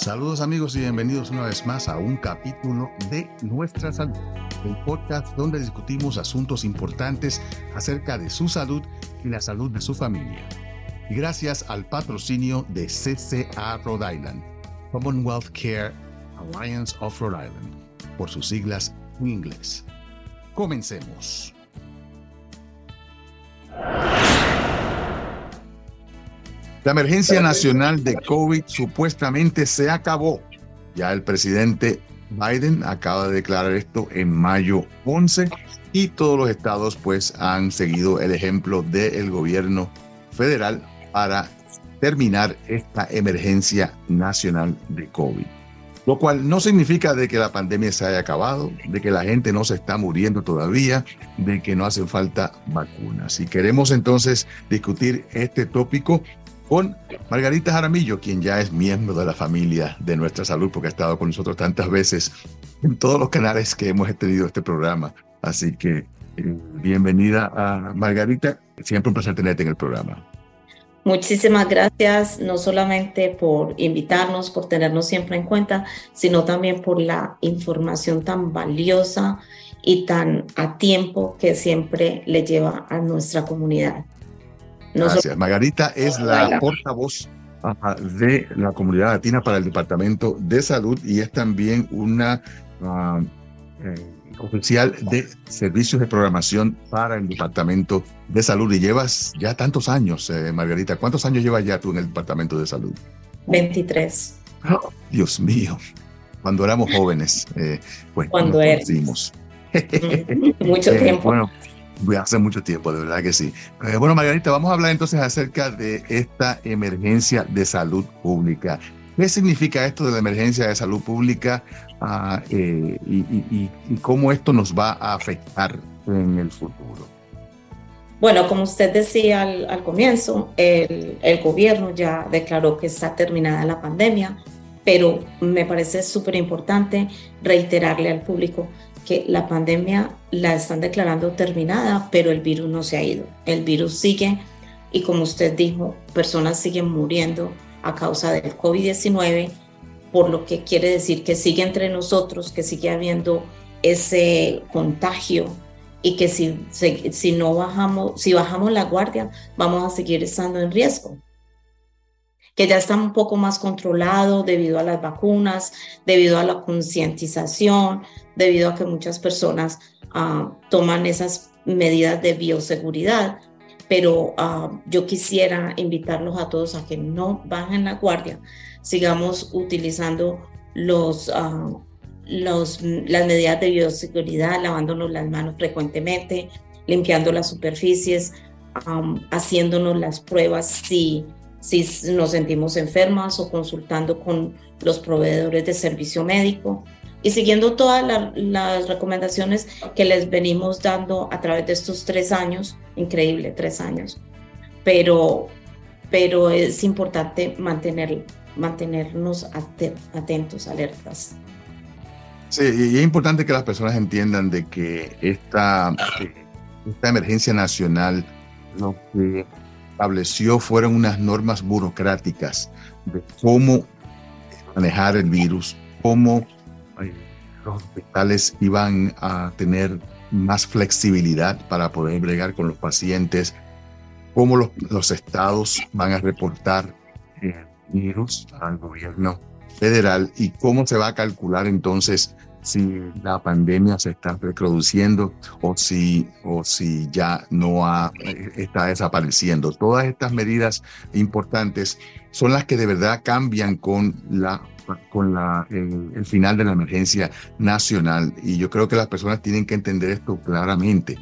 Saludos amigos y bienvenidos una vez más a un capítulo de Nuestra Salud, el podcast donde discutimos asuntos importantes acerca de su salud y la salud de su familia. Y gracias al patrocinio de CCA Rhode Island, Commonwealth Care Alliance of Rhode Island, por sus siglas en inglés. Comencemos. La emergencia nacional de COVID supuestamente se acabó. Ya el presidente Biden acaba de declarar esto en mayo 11 y todos los estados pues han seguido el ejemplo del gobierno federal para terminar esta emergencia nacional de COVID. Lo cual no significa de que la pandemia se haya acabado, de que la gente no se está muriendo todavía, de que no hacen falta vacunas. Si queremos entonces discutir este tópico, con Margarita Jaramillo, quien ya es miembro de la familia de nuestra salud, porque ha estado con nosotros tantas veces en todos los canales que hemos tenido este programa. Así que eh, bienvenida a Margarita, siempre un placer tenerte en el programa. Muchísimas gracias, no solamente por invitarnos, por tenernos siempre en cuenta, sino también por la información tan valiosa y tan a tiempo que siempre le lleva a nuestra comunidad. Gracias. Margarita es la portavoz de la comunidad latina para el Departamento de Salud y es también una ah, eh, oficial de servicios de programación para el Departamento de Salud. Y llevas ya tantos años, eh, Margarita. ¿Cuántos años llevas ya tú en el Departamento de Salud? 23. Dios mío, cuando éramos jóvenes, eh, pues cuando éramos. Mucho tiempo. Bueno, hace mucho tiempo, de verdad que sí. Eh, bueno, Margarita, vamos a hablar entonces acerca de esta emergencia de salud pública. ¿Qué significa esto de la emergencia de salud pública ah, eh, y, cómo esto nos va a afectar en el futuro? Bueno, como usted decía al, comienzo, el, el, gobierno ya declaró que está terminada la pandemia, pero me parece súper importante reiterarle al público que la pandemia la están declarando terminada, pero el virus no se ha ido. El virus sigue y como usted dijo, personas siguen muriendo a causa del COVID-19, por lo que quiere decir que sigue entre nosotros, que sigue habiendo ese contagio y que si, si no bajamos, si bajamos la guardia, vamos a seguir estando en riesgo que ya está un poco más controlado debido a las vacunas, debido a la concientización, debido a que muchas personas ah, toman esas medidas de bioseguridad. Pero ah, yo quisiera invitarlos a todos a que no bajen la guardia, sigamos utilizando los, ah, los, las medidas de bioseguridad, lavándonos las manos frecuentemente, limpiando las superficies, haciéndonos las pruebas si si nos sentimos enfermas o consultando con los proveedores de servicio médico y siguiendo todas las recomendaciones que les venimos dando a través de estos tres años, increíble, tres años, pero, pero es importante mantener, mantenernos atentos, alertas. Sí, y es importante que las personas entiendan de que esta, esta emergencia nacional lo que estableció fueron unas normas burocráticas de cómo manejar el virus, cómo eh, los hospitales iban a tener más flexibilidad para poder bregar con los pacientes, cómo los, los estados van a reportar el virus al gobierno federal y cómo se va a calcular entonces si la pandemia se está reproduciendo o si, o si ya no ha, eh, está desapareciendo. Todas estas medidas importantes son las que de verdad cambian con la con la, el, final de la emergencia nacional. Y yo creo que las personas tienen que entender esto claramente,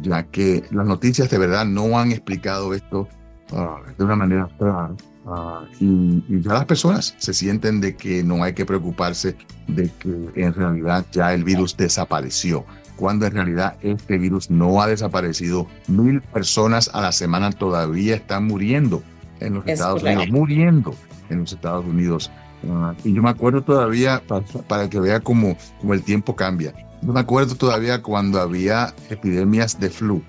ya que las noticias de verdad no han explicado esto ah, de una manera Ah, y, ya las personas se sienten de que no hay que preocuparse de que en realidad ya el virus desapareció, cuando en realidad este virus no ha desaparecido. Mil personas a la semana todavía están muriendo en los Estados Unidos, muriendo en los Estados Unidos. Ah, y yo me acuerdo todavía, para, que vea cómo, cómo el tiempo cambia, yo me acuerdo todavía cuando había epidemias de flu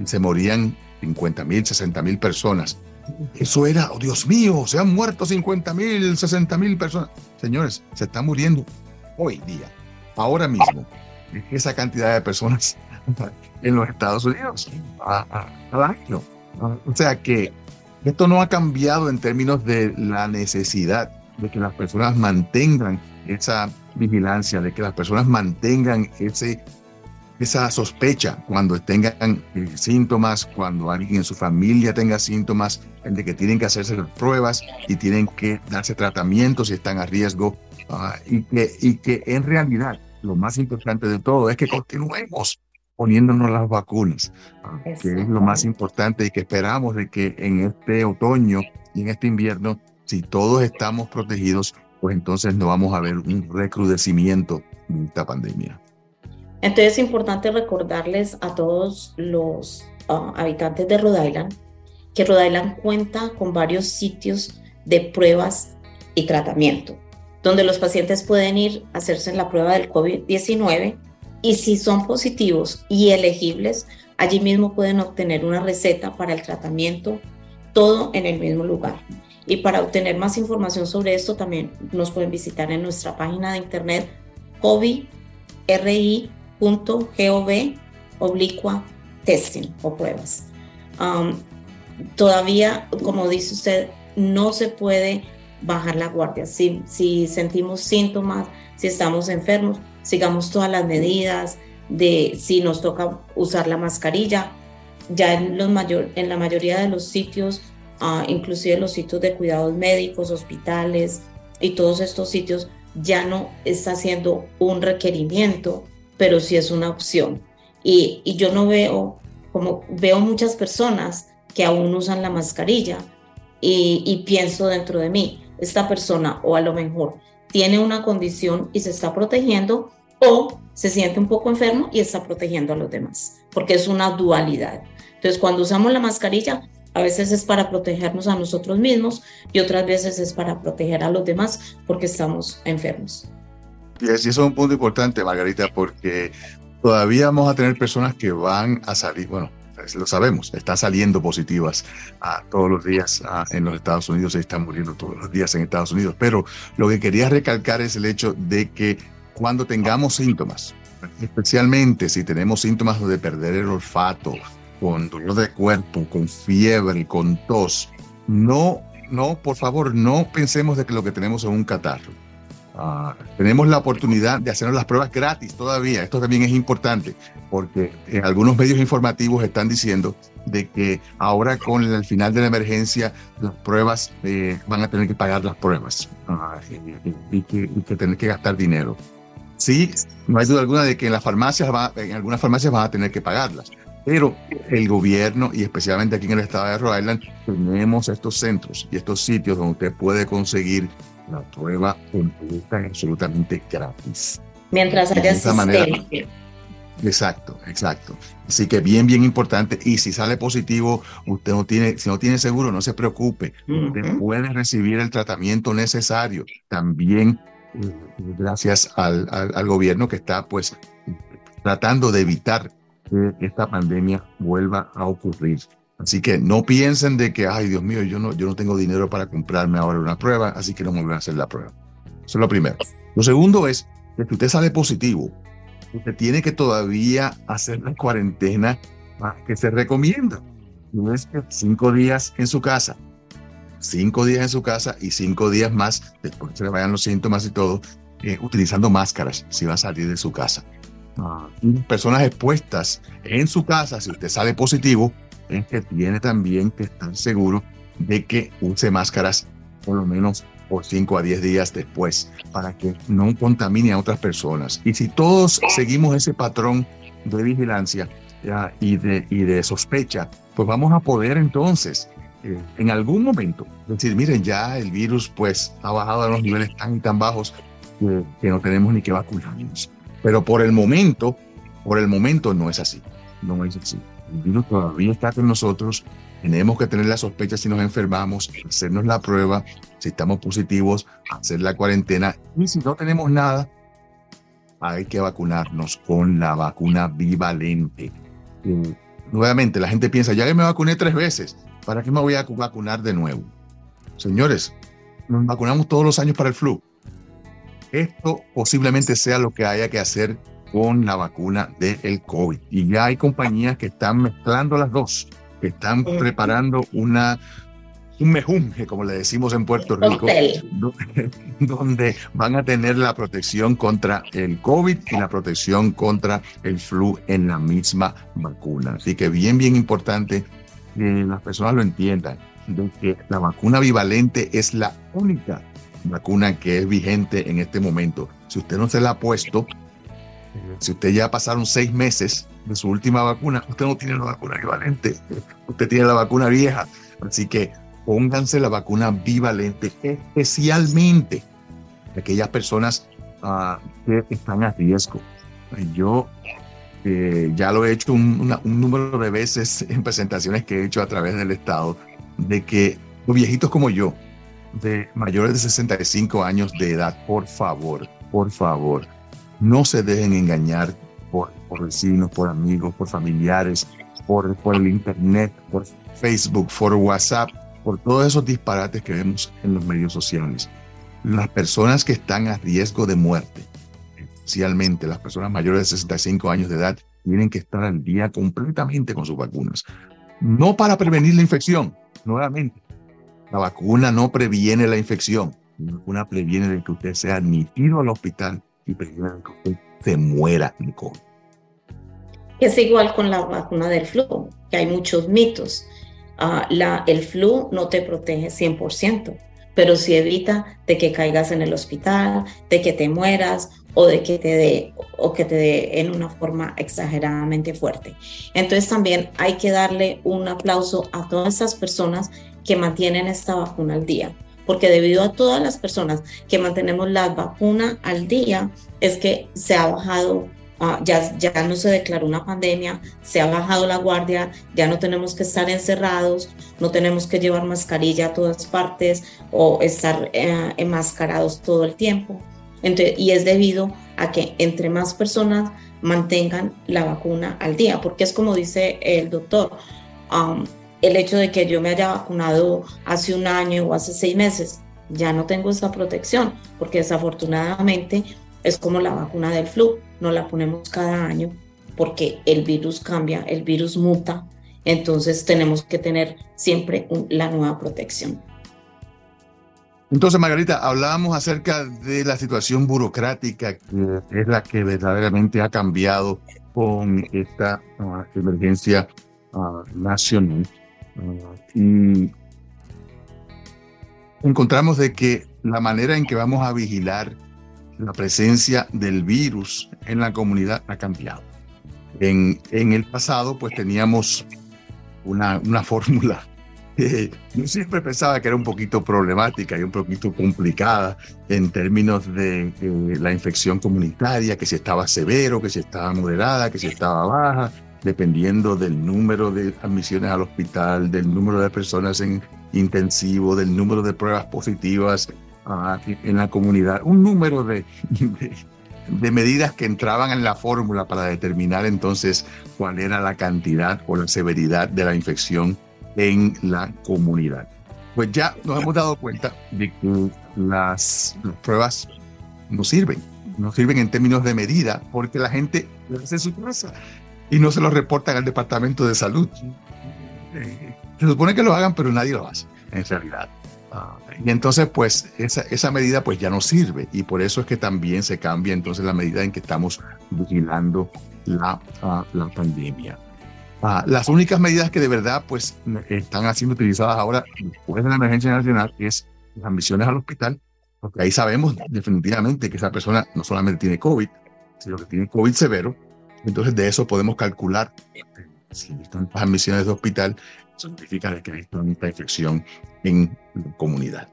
y se morían 50 mil, 60 mil personas eso era, oh Dios mío, se han muerto 50 mil, 60 mil personas. Señores, se están muriendo hoy día, ahora mismo, esa cantidad de personas en los Estados Unidos al año. O sea que esto no ha cambiado en términos de la necesidad de que las personas mantengan esa vigilancia, de que las personas mantengan ese, esa sospecha cuando tengan eh, síntomas, cuando alguien en su familia tenga síntomas, de que tienen que hacerse pruebas y tienen que darse tratamientos si están a riesgo, ah, y, que, y que en realidad lo más importante de todo es que continuemos poniéndonos las vacunas, ah, que es lo más importante y que esperamos de que en este otoño y en este invierno, si todos estamos protegidos, pues entonces no vamos a ver un recrudecimiento de esta pandemia. Entonces es importante recordarles a todos los ah, habitantes de Rhode Island que Rhode Island cuenta con varios sitios de pruebas y tratamiento, donde los pacientes pueden ir a hacerse la prueba del COVID-19 y si son positivos y elegibles, allí mismo pueden obtener una receta para el tratamiento, todo en el mismo lugar. Y para obtener más información sobre esto, también nos pueden visitar en nuestra página de internet covid.ri.gov oblicua testing o pruebas. Um, todavía, como dice usted, no se puede bajar la guardia. Si, si sentimos síntomas, si estamos enfermos, sigamos todas las medidas de si nos toca usar la mascarilla. Ya en, los mayor, en la mayoría de los sitios, uh, inclusive los sitios de cuidados médicos, hospitales y todos estos sitios, ya no está siendo un requerimiento, pero sí es una opción. Y, yo no veo, como veo muchas personas que aún usan la mascarilla y, y pienso dentro de mí, esta persona o a lo mejor tiene una condición y se está protegiendo o se siente un poco enfermo y está protegiendo a los demás, porque es una dualidad. Entonces, cuando usamos la mascarilla, a veces es para protegernos a nosotros mismos y otras veces es para proteger a los demás porque estamos enfermos. Y eso es un punto importante, Margarita, porque todavía vamos a tener personas que van a salir, bueno, lo sabemos, están saliendo positivas a todos los días en los Estados Unidos, se están muriendo todos los días en Estados Unidos. Pero lo que quería recalcar es el hecho de que cuando tengamos síntomas, especialmente si tenemos síntomas de perder el olfato, con dolor de cuerpo, con fiebre, con tos, no, no, por favor, no pensemos de que lo que tenemos es un catarro. Ah, tenemos la oportunidad de hacernos las pruebas gratis todavía. Esto también es importante porque en algunos medios informativos están diciendo de que ahora con el final de la emergencia las pruebas eh, van a tener que pagar las pruebas ah, y, que, y, que, tener que gastar dinero. Sí, no hay duda alguna de que en las farmacias, va, en algunas farmacias van a tener que pagarlas, pero el gobierno y especialmente aquí en el estado de Rhode Island tenemos estos centros y estos sitios donde usted puede conseguir la prueba completa absolutamente gratis. Mientras haya sistema. Exacto, exacto. Así que bien, bien importante. Y si sale positivo, usted no tiene, si no tiene seguro, no se preocupe. Usted puede recibir el tratamiento necesario. También gracias al, al, gobierno que está pues tratando de evitar que esta pandemia vuelva a ocurrir. Así que no piensen de que, ay Dios mío, yo no, yo no tengo dinero para comprarme ahora una prueba, así que no me voy a hacer la prueba. Eso es lo primero. Lo segundo es que si usted sale positivo, usted tiene que todavía hacer la cuarentena que se recomienda. No es que cinco días en su casa cinco días en su casa y cinco días más, después se le vayan los síntomas y todo, eh, utilizando máscaras si va a salir de su casa. Ah, personas expuestas en su casa, si usted sale positivo, es que tiene también que estar seguro de que use máscaras por lo menos por 5 a 10 días después para que no contamine a otras personas. Y si todos seguimos ese patrón de vigilancia y, de, y de sospecha, pues vamos a poder entonces eh, en algún momento decir, miren, ya el virus pues ha bajado a los niveles tan y tan bajos que, no tenemos ni que vacunarnos. Pero por el momento, por el momento no es así, no es así. El virus todavía está con nosotros, tenemos que tener la sospecha si nos enfermamos, hacernos la prueba, si estamos positivos, hacer la cuarentena y si no tenemos nada, hay que vacunarnos con la vacuna bivalente. nuevamente, la gente piensa, ya que me vacuné tres veces, ¿para qué me voy a vacunar de nuevo? Señores, nos vacunamos todos los años para el flu. Esto posiblemente sea lo que haya que hacer con la vacuna del COVID. Y ya hay compañías que están mezclando las dos, que están preparando una un mejunje, como le decimos en Puerto Rico, donde van a tener la protección contra el COVID y la protección contra el flu en la misma vacuna. Así que bien, bien importante que las personas lo entiendan, de que la vacuna bivalente es la única vacuna que es vigente en este momento. Si usted no se la ha puesto, si usted ya pasaron seis meses de su última vacuna, usted no tiene la vacuna bivalente, usted tiene la vacuna vieja. Así que pónganse la vacuna bivalente, especialmente aquellas personas ah, que están a riesgo. Yo eh, ya lo he hecho un, número de veces en presentaciones que he hecho a través del Estado, de que los viejitos como yo, de mayores de 65 años de edad, por favor, por favor, no se dejen engañar por, por vecinos, por amigos, por familiares, por, el Internet, por Facebook, por WhatsApp por todos esos disparates que vemos en los medios sociales. Las personas que están a riesgo de muerte, especialmente las personas mayores de 65 años de edad, tienen que estar al día completamente con sus vacunas. No para prevenir la infección, nuevamente. La vacuna no previene la infección. La vacuna previene de que usted sea admitido al hospital y se muera de COVID. Es igual con la vacuna del flu, que hay muchos mitos. Ah, la, el flu no te protege 100%, pero sí evita de que caigas en el hospital, de que te mueras o de que te dé o que te dé en una forma exageradamente fuerte. Entonces también hay que darle un aplauso a todas esas personas que mantienen esta vacuna al día, porque debido a todas las personas que mantenemos la vacuna al día es que se ha bajado Ah, ya, ya no se declaró una pandemia, se ha bajado la guardia, ya no tenemos que estar encerrados, no tenemos que llevar mascarilla a todas partes o estar eh, enmascarados todo el tiempo. Entonces, y es debido a que entre más personas mantengan la vacuna al día, porque es como dice el doctor, um, el hecho de que yo me haya vacunado hace un año o hace seis meses, ya no tengo esa protección, porque desafortunadamente es como la vacuna del flu, no la ponemos cada año porque el virus cambia, el virus muta, entonces tenemos que tener siempre la nueva protección. Entonces, Margarita, hablábamos acerca de la situación burocrática que es la que verdaderamente ha cambiado con esta ah, emergencia uh, nacional. Y encontramos de que la manera en que vamos a vigilar la presencia del virus en la comunidad ha cambiado. En, en el pasado, pues teníamos una, una fórmula yo siempre pensaba que era un poquito problemática y un poquito complicada en términos de la infección comunitaria, que si estaba severo, que si estaba moderada, que si estaba baja, dependiendo del número de admisiones al hospital, del número de personas en intensivo, del número de pruebas positivas en la comunidad un número de, de, medidas que entraban en la fórmula para determinar entonces cuál era la cantidad o la severidad de la infección en la comunidad. Pues ya nos hemos dado cuenta de que las, pruebas no sirven, no sirven en términos de medida porque la gente hace en su casa y no se lo reportan al departamento de salud. Eh, se supone que lo hagan, pero nadie lo hace en realidad. Ah, y entonces, pues, esa, esa medida pues ya no sirve y por eso es que también se cambia entonces la medida en que estamos vigilando la, ah, la pandemia. Ah, las únicas medidas que de verdad pues están siendo utilizadas ahora después de la emergencia nacional es las admisiones al hospital, porque ahí sabemos definitivamente que esa persona no solamente tiene COVID, sino que tiene COVID severo. Entonces de eso podemos calcular si están las admisiones de hospital significa que hay una infección en la comunidad.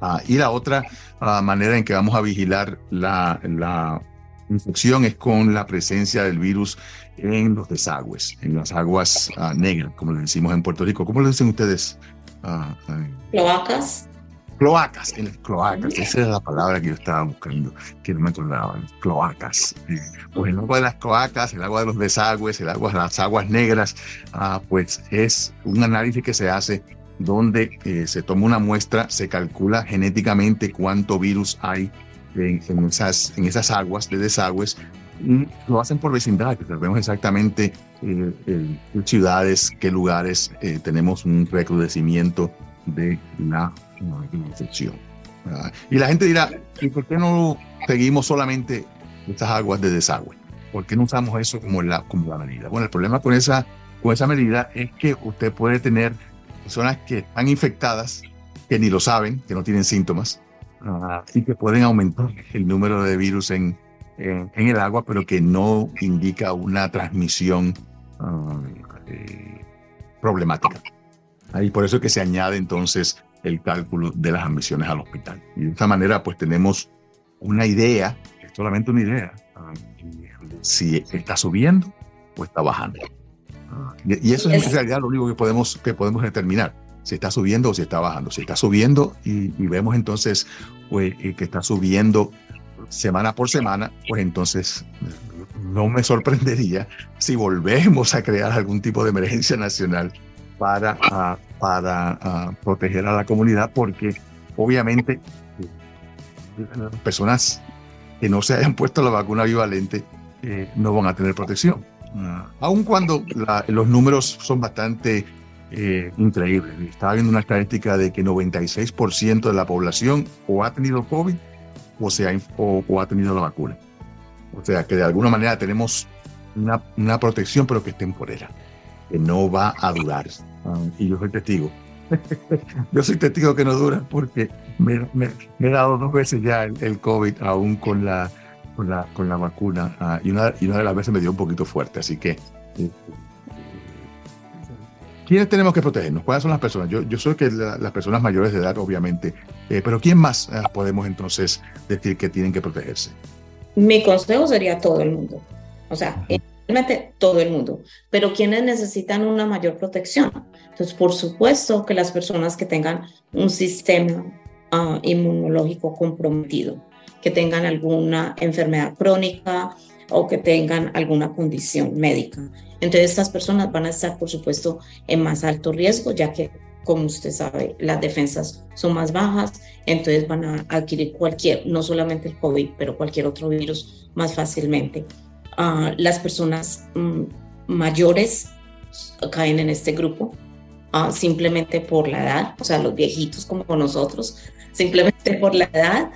Ah, y la otra ah, manera en que vamos a vigilar la, la, infección es con la presencia del virus en los desagües, en las aguas ah, negras, como le decimos en Puerto Rico. ¿Cómo le dicen ustedes? Cloacas. Cloacas, en las cloacas, esa es la palabra que yo estaba buscando, que no me acordaba, cloacas. Pues el agua de las cloacas, el agua de los desagües, el agua de las aguas negras, ah, pues es un análisis que se hace donde eh, se toma una muestra, se calcula genéticamente cuánto virus hay en, esas, en esas aguas de desagües y lo hacen por vecindad, sabemos exactamente eh, qué ciudades, qué lugares eh, tenemos un recrudecimiento de la, infección. Y la gente dirá, ¿y por qué no seguimos solamente estas aguas de desagüe? ¿Por qué no usamos eso como la, como la medida? Bueno, el problema con esa, con esa medida es que usted puede tener personas que están infectadas, que ni lo saben, que no tienen síntomas, y que pueden aumentar el número de virus en, en, el agua, pero que no indica una transmisión ah, eh, problemática. Y por eso es que se añade entonces el cálculo de las admisiones al hospital. Y de esta manera pues tenemos una idea, es solamente una idea, si está subiendo o está bajando. Y, eso es en realidad lo único que podemos, que podemos determinar, si está subiendo o si está bajando. Si está subiendo y, vemos entonces pues, eh, que está subiendo semana por semana, pues entonces no me sorprendería si volvemos a crear algún tipo de emergencia nacional para, ah, para ah, proteger a la comunidad, porque obviamente personas que no se hayan puesto la vacuna bivalente eh, no van a tener protección. Ah, aun cuando los números son bastante eh, increíbles. Estaba viendo una estadística de que 96% de la población o ha tenido COVID o, sea, o, ha tenido la vacuna. O sea, que de alguna manera tenemos una, una protección, pero que es temporera, que no va a durar. Ah, y yo soy testigo. yo soy testigo que no dura porque me, me, he dado dos veces ya el, COVID, aún con la, con la, con la vacuna, ah, y, una, y una de las veces me dio un poquito fuerte. Así que eh, ¿Quiénes tenemos que protegernos? ¿Cuáles son las personas? Yo, yo sé que las personas mayores de edad, obviamente, eh, pero ¿quién más eh, podemos entonces decir que tienen que protegerse? Mi consejo sería todo el mundo. O sea, realmente todo el mundo. Pero ¿quiénes necesitan una mayor protección? Entonces, por supuesto que las personas que tengan un sistema ah, inmunológico comprometido, que tengan alguna enfermedad crónica o que tengan alguna condición médica. Entonces estas personas van a estar, por supuesto, en más alto riesgo, ya que, como usted sabe, las defensas son más bajas, entonces van a adquirir cualquier, no solamente el COVID, pero cualquier otro virus más fácilmente. Ah, las personas mm, mayores caen en este grupo ah, simplemente por la edad, o sea, los viejitos como nosotros, simplemente por la edad,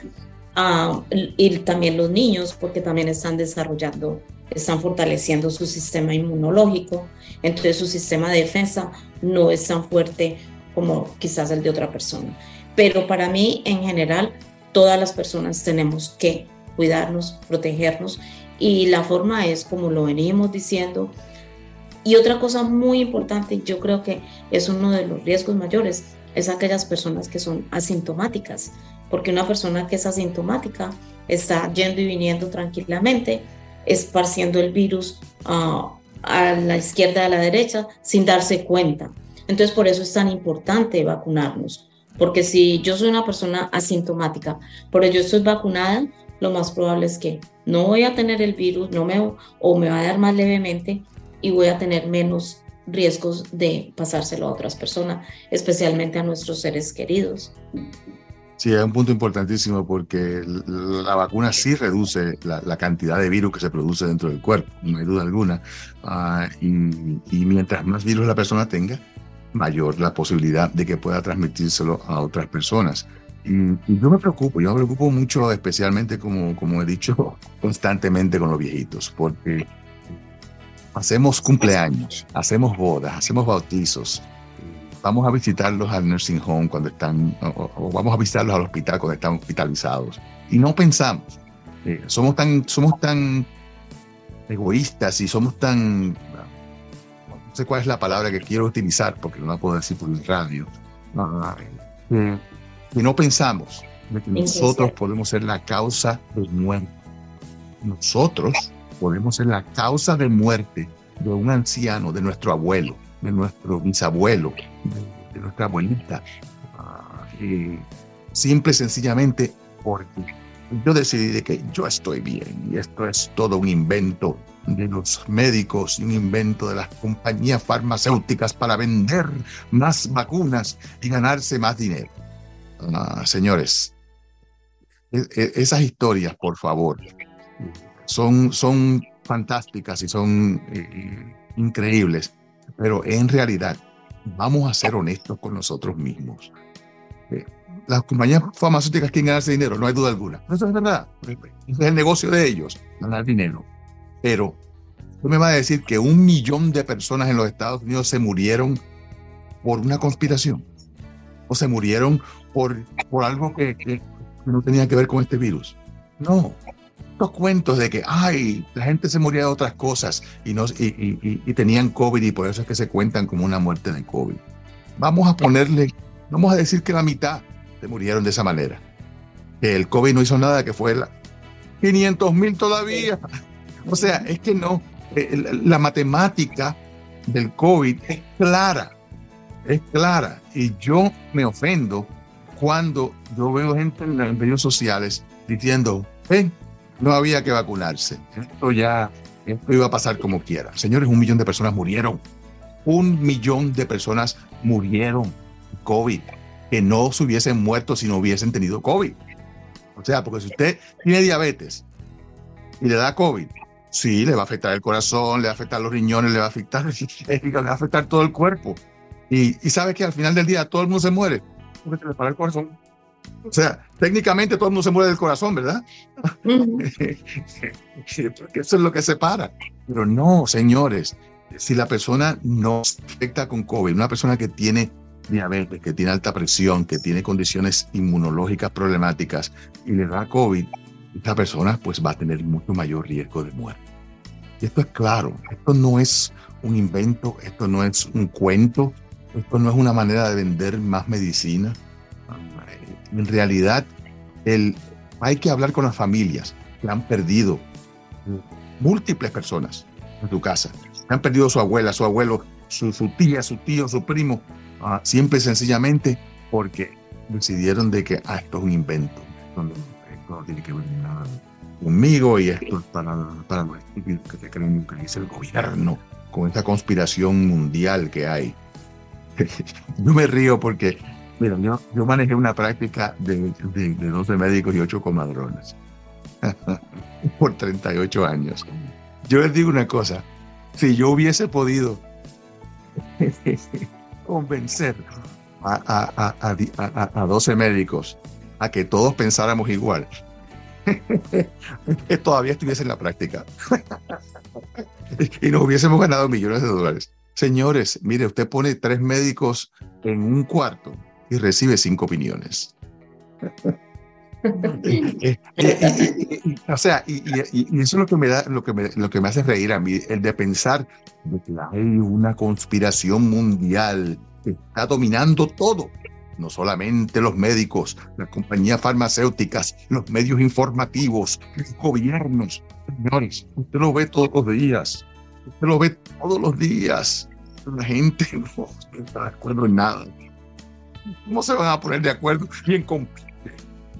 uh, y también los niños, porque también están desarrollando están fortaleciendo su sistema inmunológico, entonces su sistema de defensa no es tan fuerte como quizás el de otra persona. Pero para mí, en general, todas las personas tenemos que cuidarnos, protegernos y la forma es como lo venimos diciendo. Y otra cosa muy importante, yo creo que es uno de los riesgos mayores, es aquellas personas que son asintomáticas, porque una persona que es asintomática está yendo y viniendo tranquilamente, esparciendo el virus ah, a la izquierda, a la derecha, sin darse cuenta. Entonces, por eso es tan importante vacunarnos, porque si yo soy una persona asintomática, pero yo estoy vacunada, lo más probable es que no voy a tener el virus, no me, o me va a dar más levemente y voy a tener menos riesgos de pasárselo a otras personas, especialmente a nuestros seres queridos. Sí, es un punto importantísimo porque la vacuna sí reduce la, cantidad de virus que se produce dentro del cuerpo, no hay duda alguna. Ah, y, mientras más virus la persona tenga, mayor la posibilidad de que pueda transmitírselo a otras personas. Y, yo me preocupo, yo me preocupo mucho, especialmente como, como he dicho constantemente con los viejitos, porque hacemos cumpleaños, hacemos bodas, hacemos bautizos, vamos a visitarlos al nursing home cuando están, o, vamos a visitarlos al hospital cuando están hospitalizados. Y no pensamos, eh, somos, tan, somos tan egoístas y somos tan, no sé cuál es la palabra que quiero utilizar porque no la puedo decir por el radio, eh, y no pensamos de que nosotros podemos ser la causa de muerte. Nosotros podemos ser la causa de muerte de un anciano, de nuestro abuelo de nuestro bisabuelo, de, nuestra abuelita. Ah, simple y sencillamente porque yo decidí de que yo estoy bien y esto es todo un invento de los médicos, un invento de las compañías farmacéuticas para vender más vacunas y ganarse más dinero. Ah, señores, e, e, esas historias, por favor, son, son fantásticas y son eh, increíbles, pero en realidad vamos a ser honestos con nosotros mismos. Eh, las compañías farmacéuticas quieren ganarse dinero, no hay duda alguna. Eso es verdad. es el negocio de ellos, ganar dinero. Pero, ¿tú me vas a decir que un millón de personas en los Estados Unidos se murieron por una conspiración? ¿O se murieron por, por algo que, que no tenía que ver con este virus? No. Estos cuentos de que, ay, la gente se moría de otras cosas y, no, y, y, y tenían COVID y por eso es que se cuentan como una muerte de COVID. Vamos a ponerle, vamos a decir que la mitad se murieron de esa manera. Que el COVID no hizo nada, que fue la 500 mil todavía. O sea, es que no, eh, la matemática del COVID es clara, es clara. Y yo me ofendo cuando yo veo gente en los medios sociales diciendo, ven, no había que vacunarse. Esto ya, esto iba a pasar como quiera. Señores, un millón de personas murieron. Un millón de personas murieron COVID que no se hubiesen muerto si no hubiesen tenido COVID. O sea, porque si usted tiene diabetes y le da COVID, sí, le va a afectar el corazón, le va a afectar los riñones, le va a afectar le va a afectar todo el cuerpo. Y, y sabe que al final del día todo el mundo se muere porque se le para el corazón. O sea, técnicamente todo el mundo se muere del corazón, ¿verdad? porque eso es lo que separa. Pero no, señores, si la persona no se afecta con COVID, una persona que tiene diabetes, que tiene alta presión, que tiene condiciones inmunológicas problemáticas y le da COVID, esta persona pues va a tener mucho mayor riesgo de muerte. Y esto es claro, esto no es un invento, esto no es un cuento, esto no es una manera de vender más medicina. En realidad, el, hay que hablar con las familias que han perdido múltiples personas en tu casa. Han perdido su abuela, su abuelo, su, su tía, su tío, su primo, Uh, simple y sencillamente porque decidieron de que ah, esto es un invento. Esto no, tiene que ver nada conmigo y esto es para, para los que creen que dice el gobierno con esta conspiración mundial que hay. yo me río porque, mira, yo, yo manejé una práctica de, de, de 12 médicos y 8 comadrones por 38 años. Yo les digo una cosa, si yo hubiese podido convencer a, a, a, a, 12 médicos a que todos pensáramos igual, todavía estuviese en la práctica y nos hubiésemos ganado millones de dólares. Señores, mire, usted pone tres médicos en un cuarto y recibe cinco opiniones. o sea, y, y, eso es lo que me da, lo que me, lo que me hace reír a mí, el de pensar de que hay una conspiración mundial que está dominando todo. No solamente los médicos, las compañías farmacéuticas, los medios informativos, los gobiernos. Señores, usted lo ve todos los días. Usted lo ve todos los días. La gente no está de acuerdo en nada. ¿Cómo se van a poner de acuerdo y en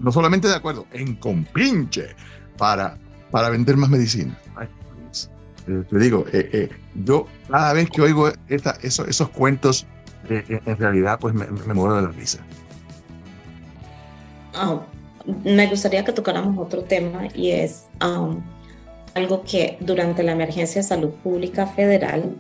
no solamente de acuerdo, en compinche para, para vender más medicina. Pues, eh, te digo, eh, eh, yo cada vez que oigo esta, esos, cuentos, en realidad pues me, me, muero de la risa. Oh, me gustaría que tocáramos otro tema y es um, algo que durante la emergencia de salud pública federal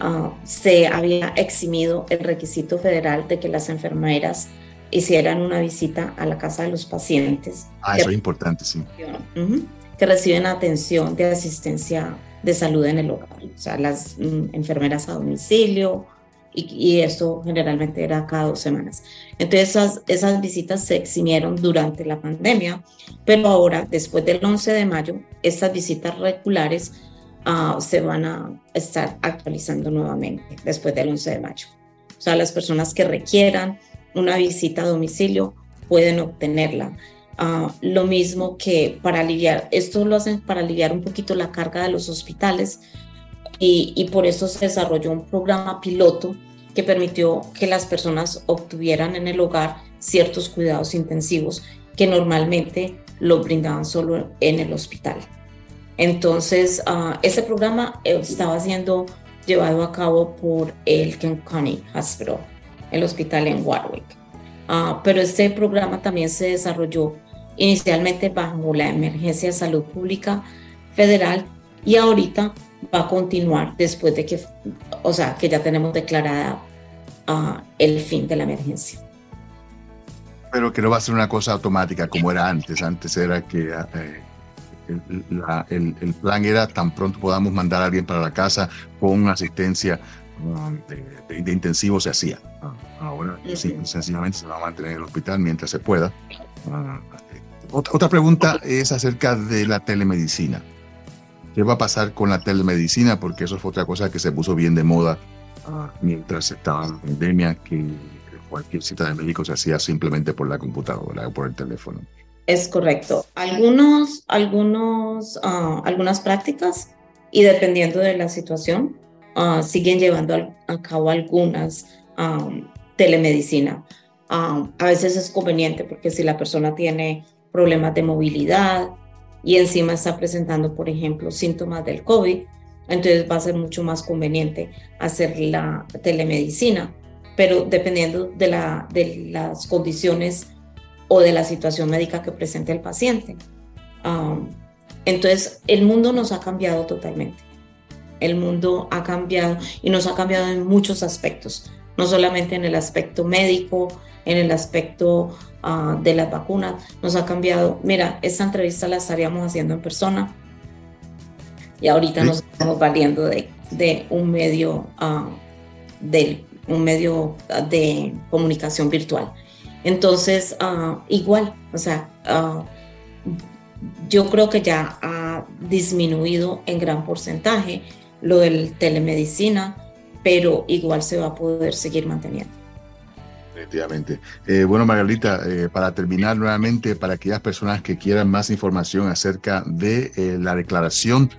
uh, se había eximido el requisito federal de que las enfermeras hicieran una visita a la casa de los pacientes. Ah, eso es importante, sí. Que reciben atención de asistencia de salud en el hogar, o sea, las mm, enfermeras a domicilio, y, y, generalmente era cada dos semanas. Entonces esas, esas visitas se eximieron durante la pandemia, pero ahora, después del 11 de mayo, estas visitas regulares uh, se van a estar actualizando nuevamente después del 11 de mayo. O sea, las personas que requieran una visita a domicilio, pueden obtenerla. Uh, lo mismo que para aliviar, esto lo hacen para aliviar un poquito la carga de los hospitales y, por eso se desarrolló un programa piloto que permitió que las personas obtuvieran en el hogar ciertos cuidados intensivos que normalmente los brindaban solo en el hospital. Entonces, uh, ese programa estaba siendo llevado a cabo por el Kent County Hospital, el hospital en Warwick. Uh, pero este programa también se desarrolló inicialmente bajo la emergencia de salud pública federal y ahorita va a continuar después de que, o sea, que ya tenemos declarada uh, el fin de la emergencia. Pero que no va a ser una cosa automática como era antes. Antes era que eh, el, el, plan era tan pronto podamos mandar a alguien para la casa con asistencia um, de, de, intensivo se hacía. Ah, ahora sí, sencillamente se va a mantener en el hospital mientras se pueda. Ah, otra, otra pregunta es acerca de la telemedicina. ¿Qué va a pasar con la telemedicina? Porque eso fue otra cosa que se puso bien de moda ah, mientras estaba la pandemia, que cualquier cita de médico se hacía simplemente por la computadora o por el teléfono. Es correcto. Algunos, algunos, uh, algunas prácticas y dependiendo de la situación, uh, siguen llevando a, cabo algunas um, telemedicina. Um, a veces es conveniente porque si la persona tiene problemas de movilidad y encima está presentando, por ejemplo, síntomas del COVID, entonces va a ser mucho más conveniente hacer la telemedicina, pero dependiendo de, la, de las condiciones o de la situación médica que presente el paciente. Um, entonces, el mundo nos ha cambiado totalmente. El mundo ha cambiado y nos ha cambiado en muchos aspectos, no solamente en el aspecto médico, en el aspecto uh, de las vacunas, nos ha cambiado. Mira, esta entrevista la estaríamos haciendo en persona y ahorita nos estamos valiendo de, de un medio, uh, de, un medio de comunicación virtual. Entonces, ah, igual, o sea, ah, yo creo que ya ha disminuido en gran porcentaje lo del telemedicina, pero igual se va a poder seguir manteniendo. Efectivamente. Eh, bueno, Margarita, eh, para terminar nuevamente, para aquellas personas que quieran más información acerca de eh, la declaración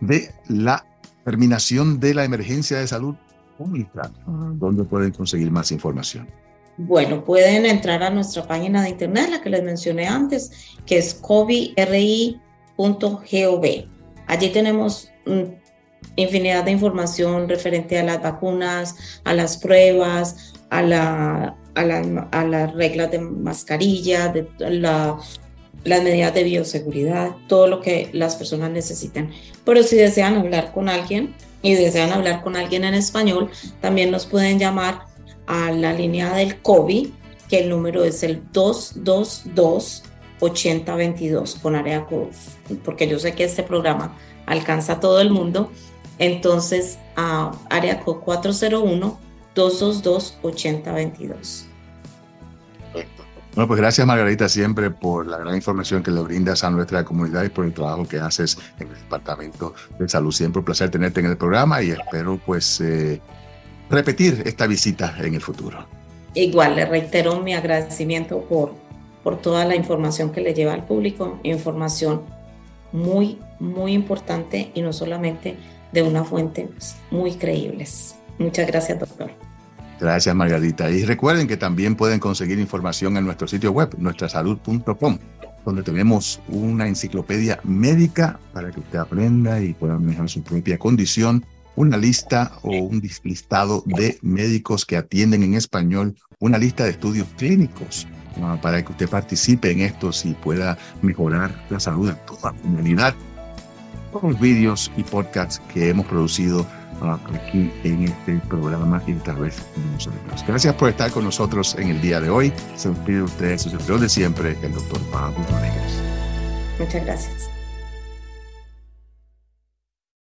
de la terminación de la emergencia de salud pública, ¿dónde pueden conseguir más información? Bueno, pueden entrar a nuestra página de internet, la que les mencioné antes, que es coviri.gov. Allí tenemos infinidad de información referente a las vacunas, a las pruebas, a, la, a, las reglas de mascarilla, de las medidas de bioseguridad, todo lo que las personas necesiten. Pero si desean hablar con alguien y desean hablar con alguien en español, también nos pueden llamar a la línea del COVID, que el número es el 222-8022 con área code, porque yo sé que este programa alcanza a todo el mundo. Entonces, a área code 401-222-8022. Bueno, pues gracias Margarita siempre por la gran información que le brindas a nuestra comunidad y por el trabajo que haces en el Departamento de Salud. Siempre un placer tenerte en el programa y espero pues eh, repetir esta visita en el futuro. Igual, le reitero mi agradecimiento por, por toda la información que le lleva al público, información muy, muy importante y no solamente de una fuente muy creíbles. Muchas gracias, doctor. Gracias, Margarita. Y recuerden que también pueden conseguir información en nuestro sitio web, nuestrasalud.com, donde tenemos una enciclopedia médica para que usted aprenda y pueda manejar su propia condición una lista o un listado de médicos que atienden en español, una lista de estudios clínicos ah, para que usted participe en estos y pueda mejorar la salud de toda la comunidad. Los vídeos y podcasts que hemos producido aquí en este programa y tal vez nosotros. Gracias por estar con nosotros en el día de hoy. Se despide usted, su servidor de siempre, el doctor Pablo Rodríguez. Muchas gracias.